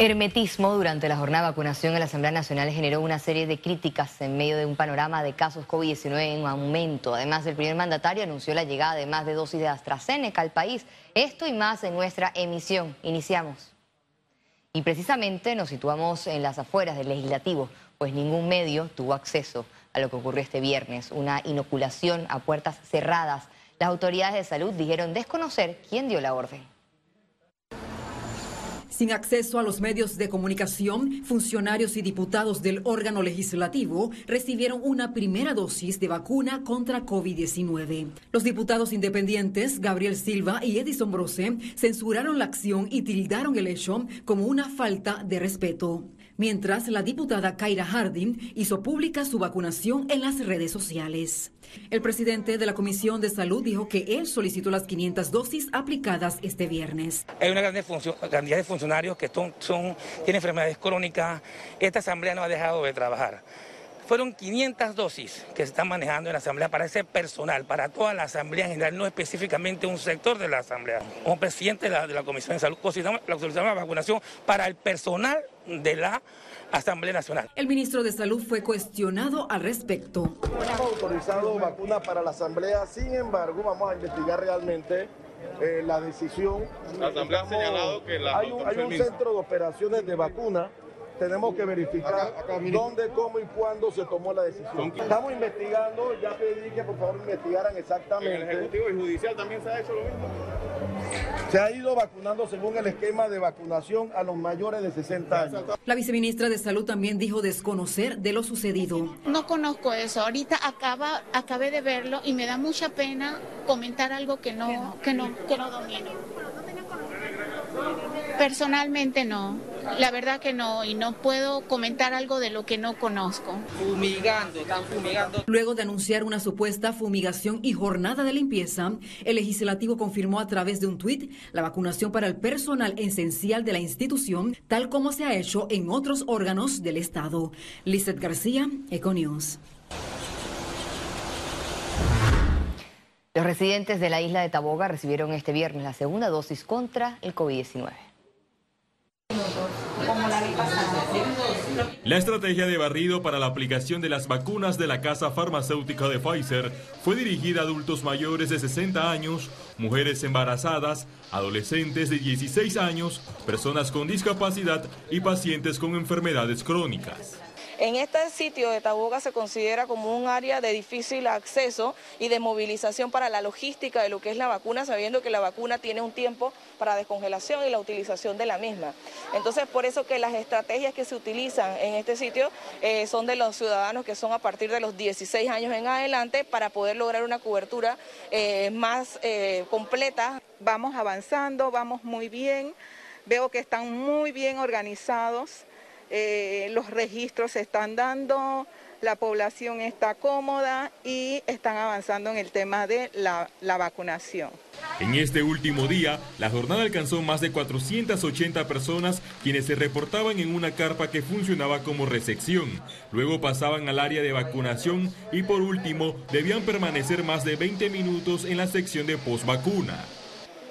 Hermetismo durante la jornada de vacunación en la Asamblea Nacional generó una serie de críticas en medio de un panorama de casos COVID-19 en aumento. Además, el primer mandatario anunció la llegada de más de dosis de AstraZeneca al país. Esto y más en nuestra emisión. Iniciamos. Y precisamente nos situamos en las afueras del legislativo, pues ningún medio tuvo acceso a lo que ocurrió este viernes, una inoculación a puertas cerradas. Las autoridades de salud dijeron desconocer quién dio la orden. Sin acceso a los medios de comunicación, funcionarios y diputados del órgano legislativo recibieron una primera dosis de vacuna contra COVID-19. Los diputados independientes Gabriel Silva y Edison Brose censuraron la acción y tildaron el hecho como una falta de respeto mientras la diputada Kaira Harding hizo pública su vacunación en las redes sociales. El presidente de la Comisión de Salud dijo que él solicitó las 500 dosis aplicadas este viernes. Hay una gran cantidad de funcionarios que son, tienen enfermedades crónicas. Esta asamblea no ha dejado de trabajar. Fueron 500 dosis que se están manejando en la Asamblea para ese personal, para toda la Asamblea en general, no específicamente un sector de la Asamblea. Como presidente de la, Comisión de Salud, la solicitamos la vacunación para el personal de la Asamblea Nacional. El ministro de Salud fue cuestionado al respecto. Hemos autorizado vacunas para la Asamblea, sin embargo, vamos a investigar realmente eh, la decisión. La Asamblea ha señalado que la hay hay un centro de operaciones de vacunas tenemos que verificar dónde, cómo y cuándo se tomó la decisión. Estamos investigando, ya pedí que por favor investigaran exactamente. ¿En el Ejecutivo y Judicial también se ha hecho lo mismo? Se ha ido vacunando según el esquema de vacunación a los mayores de 60 años. La viceministra de Salud también dijo desconocer de lo sucedido. No conozco eso. Ahorita acaba, acabé de verlo y me da mucha pena comentar algo que no, que no, que no domino. Personalmente no. La verdad que no, y no puedo comentar algo de lo que no conozco. Fumigando, están fumigando. Luego de anunciar una supuesta fumigación y jornada de limpieza, el legislativo confirmó a través de un tuit la vacunación para el personal esencial de la institución, tal como se ha hecho en otros órganos del Estado. Lizeth García, Econews. Los residentes de la isla de Taboga recibieron este viernes la segunda dosis contra el COVID-19. La estrategia de barrido para la aplicación de las vacunas de la casa farmacéutica de Pfizer fue dirigida a adultos mayores de 60 años, mujeres embarazadas, adolescentes de 16 años, personas con discapacidad y pacientes con enfermedades crónicas. En este sitio de Taboga se considera como un área de difícil acceso y de movilización para la logística de lo que es la vacuna, sabiendo que la vacuna tiene un tiempo para descongelación y la utilización de la misma. Entonces, por eso que las estrategias que se utilizan en este sitio eh, son de los ciudadanos que son a partir de los 16 años en adelante para poder lograr una cobertura eh, más eh, completa. Vamos avanzando, vamos muy bien, veo que están muy bien organizados. Eh, los registros se están dando, la población está cómoda y están avanzando en el tema de la, la, vacunación. En este último día, la jornada alcanzó más de 480 personas quienes se reportaban en una carpa que funcionaba como recepción. Luego pasaban al área de vacunación y por último debían permanecer más de 20 minutos en la sección de postvacuna.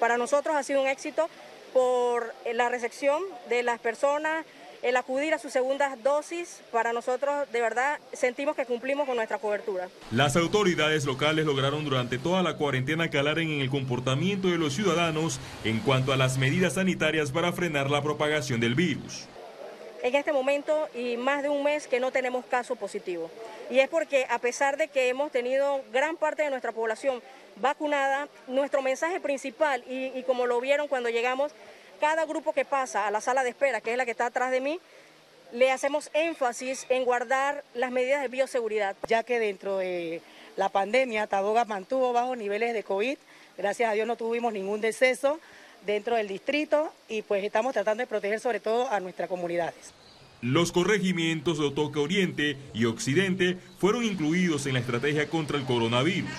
Para nosotros ha sido un éxito por la recepción de las personas el acudir a su segunda dosis, para nosotros de verdad sentimos que cumplimos con nuestra cobertura. Las autoridades locales lograron durante toda la cuarentena calar en el comportamiento de los ciudadanos en cuanto a las medidas sanitarias para frenar la propagación del virus. En este momento y más de un mes que no tenemos caso positivo. Y es porque a pesar de que hemos tenido gran parte de nuestra población vacunada, nuestro mensaje principal, y, y como lo vieron cuando llegamos, cada grupo que pasa a la sala de espera, que es la que está atrás de mí, le hacemos énfasis en guardar las medidas de bioseguridad. Ya que dentro de la pandemia Taboga mantuvo bajos niveles de COVID, gracias a Dios no tuvimos ningún deceso dentro del distrito y pues estamos tratando de proteger sobre todo a nuestras comunidades. Los corregimientos de Otoque Oriente y Occidente fueron incluidos en la estrategia contra el coronavirus.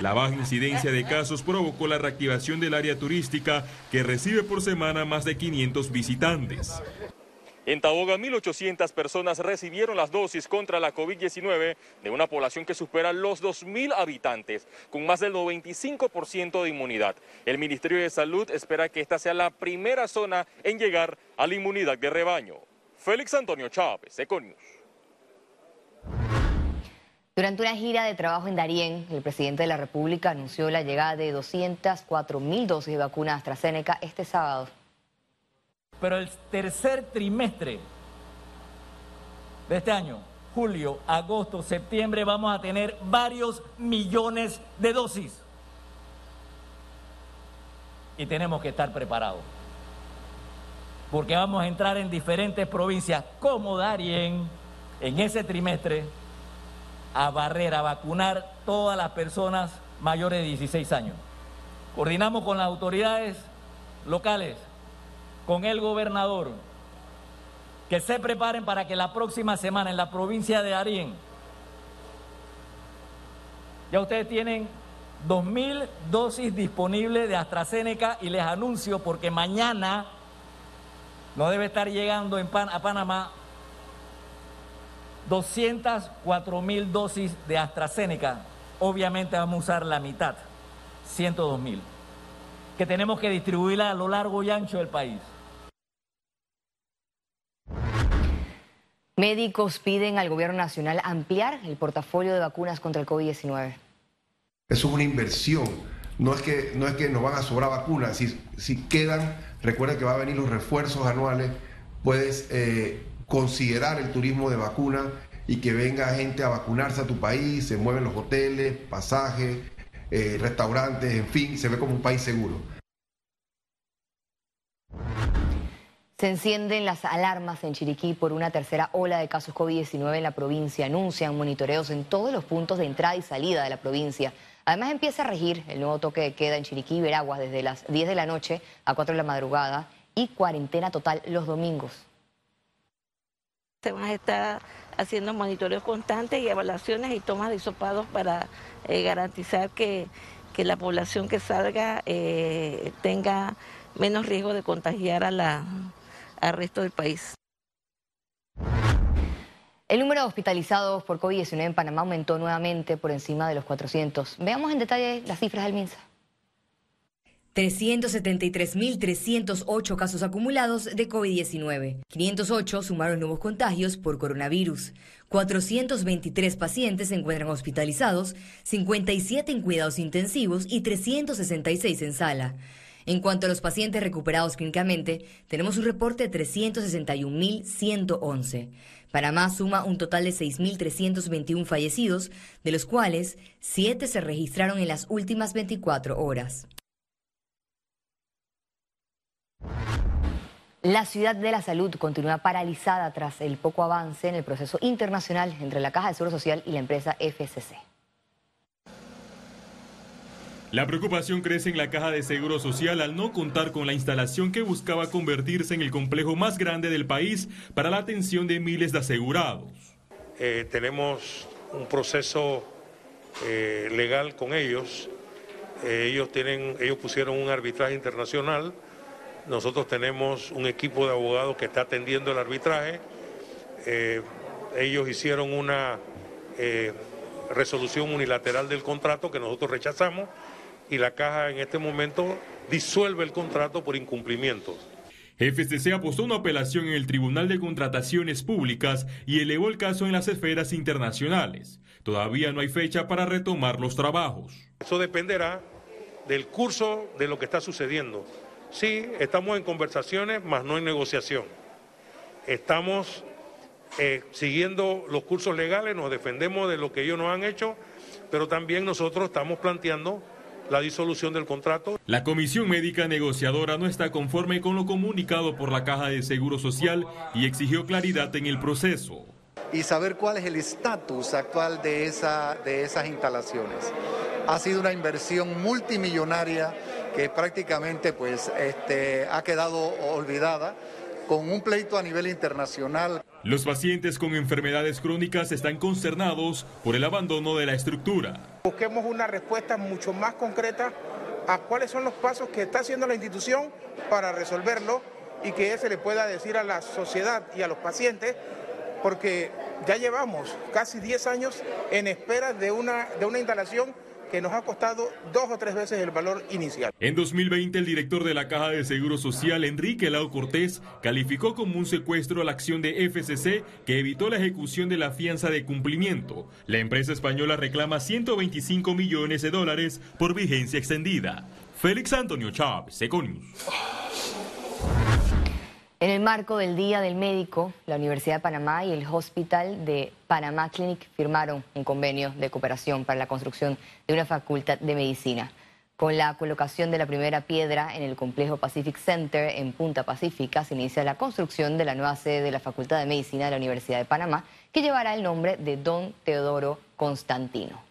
La baja incidencia de casos provocó la reactivación del área turística que recibe por semana más de 500 visitantes. En Taboga, 1.800 personas recibieron las dosis contra la COVID-19 de una población que supera los 2.000 habitantes, con más del 95% de inmunidad. El Ministerio de Salud espera que esta sea la primera zona en llegar a la inmunidad de rebaño. Félix Antonio Chávez, Econius. Durante una gira de trabajo en Darién, el presidente de la República anunció la llegada de 204 mil dosis de vacuna AstraZeneca este sábado. Pero el tercer trimestre de este año, julio, agosto, septiembre, vamos a tener varios millones de dosis. Y tenemos que estar preparados. Porque vamos a entrar en diferentes provincias como Darien en ese trimestre a barrer, a vacunar todas las personas mayores de 16 años. Coordinamos con las autoridades locales con el gobernador que se preparen para que la próxima semana en la provincia de Arién ya ustedes tienen 2.000 dosis disponibles de AstraZeneca y les anuncio porque mañana no debe estar llegando en a Panamá 204 mil dosis de AstraZeneca. Obviamente vamos a usar la mitad, 102 mil, que tenemos que distribuirla a lo largo y ancho del país. Médicos piden al gobierno nacional ampliar el portafolio de vacunas contra el COVID-19. Eso es una inversión. No es que, no es que nos van a sobrar vacunas. Si, si quedan, recuerda que va a venir los refuerzos anuales. Puedes eh, considerar el turismo de vacuna y que venga gente a vacunarse a tu país. Se mueven los hoteles, pasajes, eh, restaurantes, en fin, se ve como un país seguro. Se encienden las alarmas en Chiriquí por una tercera ola de casos COVID-19 en la provincia. Anuncian monitoreos en todos los puntos de entrada y salida de la provincia. Además empieza a regir el nuevo toque de queda en Chiriquí y Veraguas desde las 10 de la noche a 4 de la madrugada y cuarentena total los domingos. Se van a estar haciendo monitoreos constantes y evaluaciones y tomas de hisopados para eh, garantizar que, la población que salga eh, tenga menos riesgo de contagiar a la, al resto del país. El número de hospitalizados por COVID-19 en Panamá aumentó nuevamente por encima de los 400. Veamos en detalle las cifras del MINSA. 373.308 casos acumulados de COVID-19. 508 sumaron nuevos contagios por coronavirus. 423 pacientes se encuentran hospitalizados, 57 en cuidados intensivos y 366 en sala. En cuanto a los pacientes recuperados clínicamente, tenemos un reporte de 361.111. Panamá suma un total de 6.321 fallecidos, de los cuales 7 se registraron en las últimas 24 horas. La ciudad de la salud continúa paralizada tras el poco avance en el proceso internacional entre la Caja de Seguro Social y la empresa FCC. La preocupación crece en la Caja de Seguro Social al no contar con la instalación que buscaba convertirse en el complejo más grande del país para la atención de miles de asegurados. Eh, tenemos un proceso eh, legal con ellos. Eh, ellos, tienen, ellos pusieron un arbitraje internacional. Nosotros tenemos un equipo de abogados que está atendiendo el arbitraje. ellos hicieron una resolución unilateral del contrato que nosotros rechazamos y la caja en este momento disuelve el contrato por incumplimientos. FCC apostó una apelación en el Tribunal de Contrataciones Públicas y elevó el caso en las esferas internacionales. Todavía no hay fecha para retomar los trabajos. Eso dependerá del curso de lo que está sucediendo. Sí, estamos en conversaciones, mas no en negociación. Estamos eh, siguiendo los cursos legales, nos defendemos de lo que ellos nos han hecho, pero también nosotros estamos planteando la disolución del contrato. La Comisión Médica Negociadora no está conforme con lo comunicado por la Caja de Seguro Social y exigió claridad en el proceso. Y saber cuál es el estatus actual de, esa, de esas instalaciones. Ha sido una inversión multimillonaria que prácticamente pues, este, ha quedado olvidada con un pleito a nivel internacional. Los pacientes con enfermedades crónicas están concernados por el abandono de la estructura. Busquemos una respuesta mucho más concreta a cuáles son los pasos que está haciendo la institución para resolverlo y que se le pueda decir a la sociedad y a los pacientes, porque ya llevamos casi 10 años en espera de una, de una instalación que nos ha costado dos o tres veces el valor inicial. En 2020, el director de la Caja de Seguro Social, Enrique Lau Cortés, calificó como un secuestro a la acción de FCC que evitó la ejecución de la fianza de cumplimiento. La empresa española reclama 125 millones de dólares por vigencia extendida. Félix Antonio Chávez, Econius. En el marco del Día del Médico, la Universidad de Panamá y el Hospital de Panamá Clinic firmaron un convenio de cooperación para la construcción de una facultad de medicina. Con la colocación de la primera piedra en el complejo Pacific Center en Punta Pacífica, se inicia la construcción de la nueva sede de la Facultad de Medicina de la Universidad de Panamá, que llevará el nombre de Don Teodoro Constantino.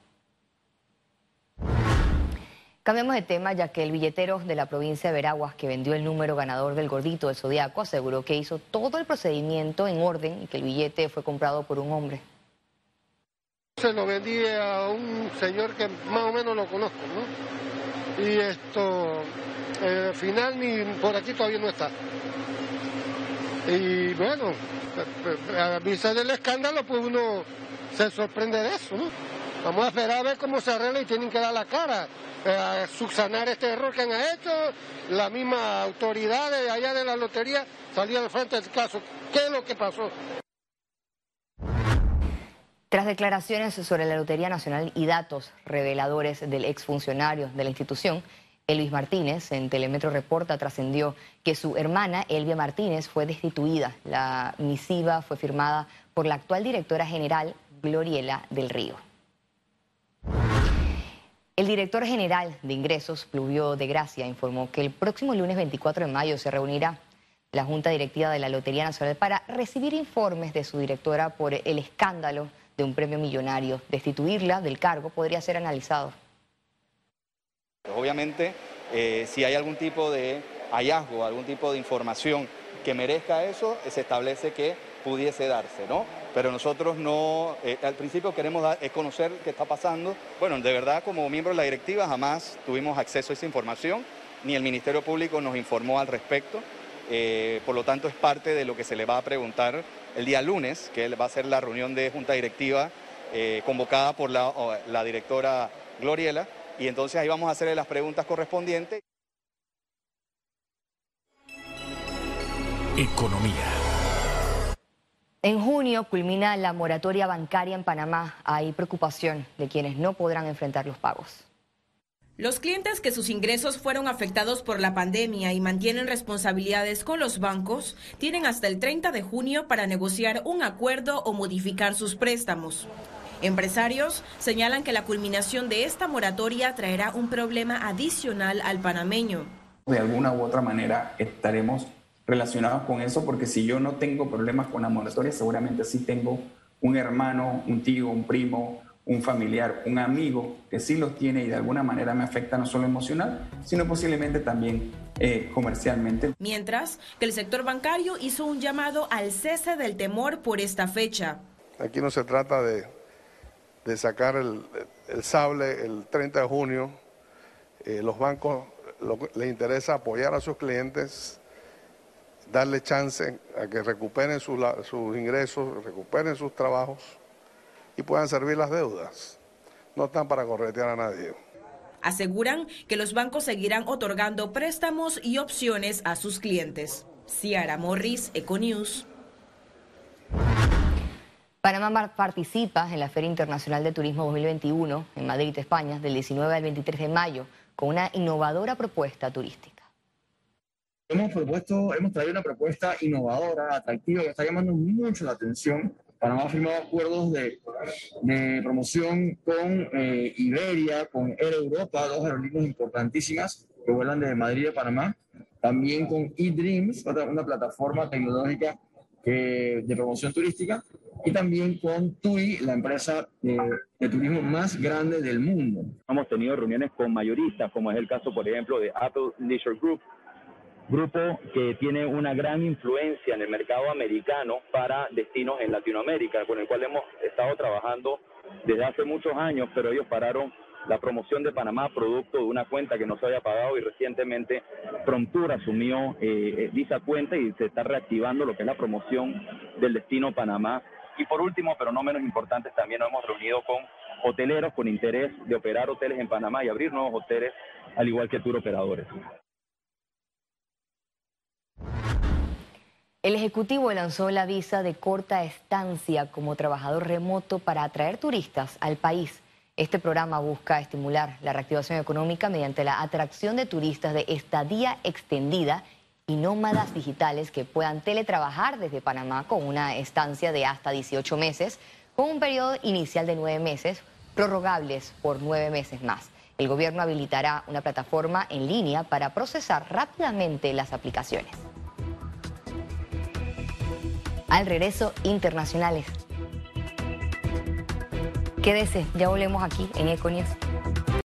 Cambiamos de tema ya que el billetero de la provincia de Veraguas que vendió el número ganador del gordito de Zodiaco aseguró que hizo todo el procedimiento en orden y que el billete fue comprado por un hombre. Se lo vendí a un señor que más o menos lo conozco, ¿no? Y esto, eh, al final ni por aquí todavía no está. Y bueno, a vista del escándalo, pues uno se sorprende de eso, ¿no? Vamos a esperar a ver cómo se arregla y tienen que dar la cara a subsanar este error que han hecho. La misma autoridad de allá de la lotería salía de frente del caso. ¿Qué es lo que pasó? Tras declaraciones sobre la Lotería Nacional y datos reveladores del exfuncionario de la institución, Elvis Martínez, en Telemetro Reporta, trascendió que su hermana, Elvia Martínez, fue destituida. La misiva fue firmada por la actual directora general, Gloriela del Río. El director general de ingresos, Pluvio de Gracia, informó que el próximo lunes 24 de mayo se reunirá la Junta Directiva de la Lotería Nacional para recibir informes de su directora por el escándalo de un premio millonario. Destituirla del cargo podría ser analizado. Obviamente, eh, si hay algún tipo de hallazgo, algún tipo de información que merezca eso, se establece que pudiese darse, ¿no? Pero nosotros no, eh, al principio queremos dar, conocer qué está pasando. Bueno, de verdad como miembro de la directiva jamás tuvimos acceso a esa información, ni el Ministerio Público nos informó al respecto, eh, por lo tanto es parte de lo que se le va a preguntar el día lunes, que va a ser la reunión de junta directiva eh, convocada por la, la directora Gloriela, y entonces ahí vamos a hacerle las preguntas correspondientes. Economía. En junio culmina la moratoria bancaria en Panamá. Hay preocupación de quienes no podrán enfrentar los pagos. Los clientes que sus ingresos fueron afectados por la pandemia y mantienen responsabilidades con los bancos tienen hasta el 30 de junio para negociar un acuerdo o modificar sus préstamos. Empresarios señalan que la culminación de esta moratoria traerá un problema adicional al panameño. De alguna u otra manera estaremos relacionados con eso, porque si yo no tengo problemas con la moratoria, seguramente sí tengo un hermano, un tío, un primo, un familiar, un amigo que sí los tiene y de alguna manera me afecta no solo emocional, sino posiblemente también eh, comercialmente. Mientras que el sector bancario hizo un llamado al cese del temor por esta fecha. Aquí no se trata de, de sacar el, el, sable el 30 de junio. Eh, los bancos les interesa apoyar a sus clientes darle chance a que recuperen sus, ingresos, recuperen sus trabajos y puedan servir las deudas. No están para corretear a nadie. Aseguran que los bancos seguirán otorgando préstamos y opciones a sus clientes. Ciara Morris, Econews. Panamá participa en la Feria Internacional de Turismo 2021 en Madrid, España, del 19 al 23 de mayo, con una innovadora propuesta turística. Hemos propuesto, hemos traído una propuesta innovadora, atractiva, que está llamando mucho la atención. Panamá ha firmado acuerdos de, de promoción con eh, Iberia, con Air Europa, dos aerolíneas importantísimas que vuelan desde Madrid a Panamá. También con eDreams, una plataforma tecnológica de promoción turística. Y también con TUI, la empresa de, de turismo más grande del mundo. Hemos tenido reuniones con mayoristas, como es el caso, por ejemplo, de Apple Leisure Group, grupo que tiene una gran influencia en el mercado americano para destinos en Latinoamérica, con el cual hemos estado trabajando desde hace muchos años, pero ellos pararon la promoción de Panamá producto de una cuenta que no se había pagado y recientemente Promptur asumió eh, eh, dicha cuenta y se está reactivando lo que es la promoción del destino Panamá. Y por último, pero no menos importante, también nos hemos reunido con hoteleros con interés de operar hoteles en Panamá y abrir nuevos hoteles, al igual que tour operadores. El Ejecutivo lanzó la visa de corta estancia como trabajador remoto para atraer turistas al país. Este programa busca estimular la reactivación económica mediante la atracción de turistas de estadía extendida y nómadas digitales que puedan teletrabajar desde Panamá con una estancia de hasta 18 meses, con un periodo inicial de nueve meses, prorrogables por nueve meses más. El gobierno habilitará una plataforma en línea para procesar rápidamente las aplicaciones al regreso internacionales. Quédese, ya volvemos aquí en Econius.